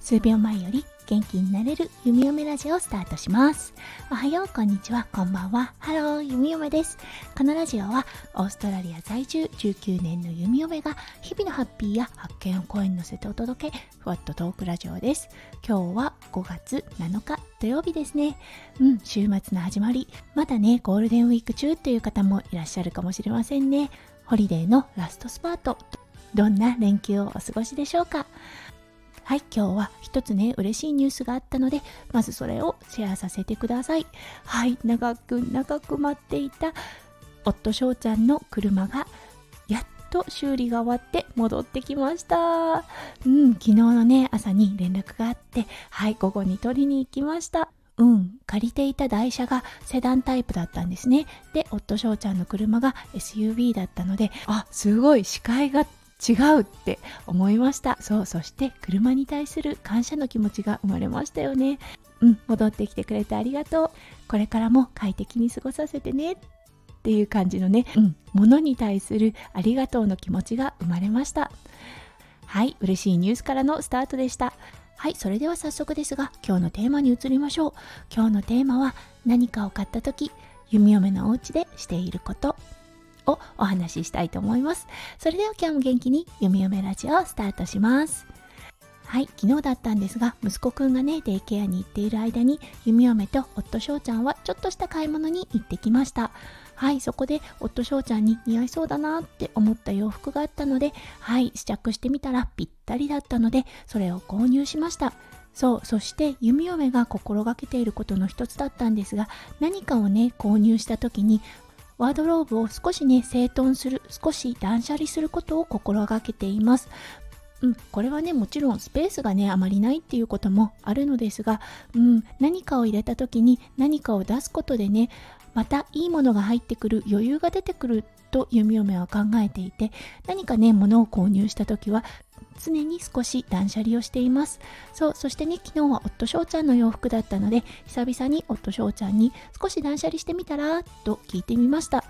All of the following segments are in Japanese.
数秒前より元気になれる弓嫁ラジオをスタートします。おはよう、こんにちは、こんばんは。 Hello、弓嫁です。このラジオはオーストラリア在住19年の弓嫁が日々のハッピーや発見を声に乗せてお届け、ふわっとトークラジオです。今日は5月7日土曜日ですね。うん、週末の始まり。まだね、ゴールデンウィーク中という方もいらっしゃるかもしれませんね。ホリデーのラストスパート。どんな連休をお過ごしでしょうか？はい、今日は一つね、嬉しいニュースがあったので、まずそれをシェアさせてください。はい、長く長く待っていた夫翔ちゃんの車がやっと修理が終わって戻ってきました。うん、昨日のね、朝に連絡があって、はい、午後に取りに行きました。うん、借りていた台車がセダンタイプだったんですね。で、夫翔ちゃんの車が SUV だったので、あ、すごい視界が違うって思いました。そうそして車に対する感謝の気持ちが生まれましたよね。うん戻ってきてくれてありがとう。これからも快適に過ごさせてね。っていう感じのね、うん、物に対するありがとうの気持ちが生まれました。はい嬉しいニュースからのスタートでした。はいそれでは早速ですが今日のテーマに移りましょう今日のテーマは何かを買った時弓嫁のお家でしていることをお話ししたいと思います。それでは今日も元気に読み読めラジオをスタートします。はい、昨日だったんですが、息子くんがね、デイケアに行っている間に、弓嫁と夫翔ちゃんはちょっとした買い物に行ってきました。はい、そこで夫翔ちゃんに似合いそうだなって思った洋服があったので、はい、試着してみたらぴったりだったので、それを購入しました。そう、そして弓嫁が心がけていることの一つだったんですが、何かをね、購入した時にワードローブを少しね、整頓する、少し断捨離することを心がけています。うん、これはね、もちろんスペースがね、あまりないっていうこともあるのですが、うん、何かを入れた時に何かを出すことでね、またいいものが入ってくる余裕が出てくると弓嫁は考えていて、何かね、物を購入した時は常に少し断捨離をしています。そう、そしてね、昨日は夫翔ちゃんの洋服だったので、久々に夫翔ちゃんに少し断捨離してみたらと聞いてみました。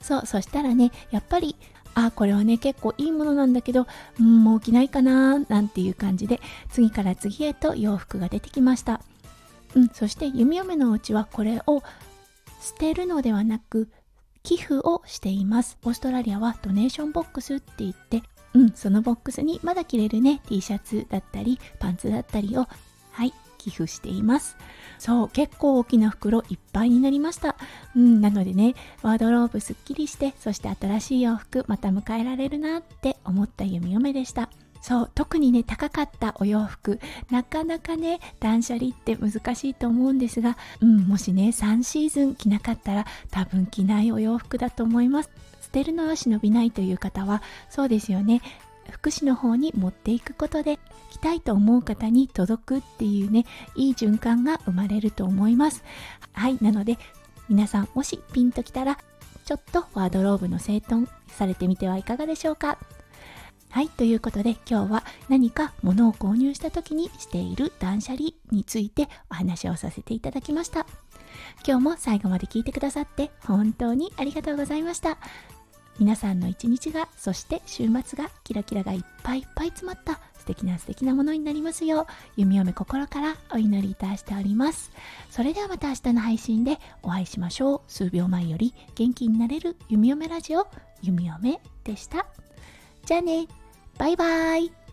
そう、そしたらね、やっぱり、あ、これはね、結構いいものなんだけど、ん、もう着ないかな、なんていう感じで、次から次へと洋服が出てきました。うん、そして弓嫁のお家はこれを捨てるのではなく、寄付をしています。オーストラリアはドネーションボックスって言って、うん、そのボックスにまだ着れるね、T シャツだったり、パンツだったりを、はい、寄付しています。そう、結構大きな袋いっぱいになりました。うん、なのでね、ワードローブすっきりして、そして新しい洋服また迎えられるなって思った弓嫁でした。そう特にね高かったお洋服。なかなかね断捨離って難しいと思うんですが、うん、もしね3シーズン着なかったら多分着ないお洋服だと思います。捨てるのは忍びないという方はそうですよね。福祉の方に持っていくことで着たいと思う方に届くっていうねいい循環が生まれると思います。はいなので皆さんもしピンときたらちょっとワードローブの整頓されてみてはいかがでしょうか。はい、ということで今日は何か物を購入した時にしている断捨離についてお話をさせていただきました。今日も最後まで聞いてくださって本当にありがとうございました。皆さんの一日が、そして週末がキラキラがいっぱいいっぱい詰まった素敵な素敵なものになりますよう、弓嫁心からお祈りいたしております。それではまた明日の配信でお会いしましょう。数秒前より元気になれる弓嫁ラジオ、弓嫁でした。じゃあね。バイバイ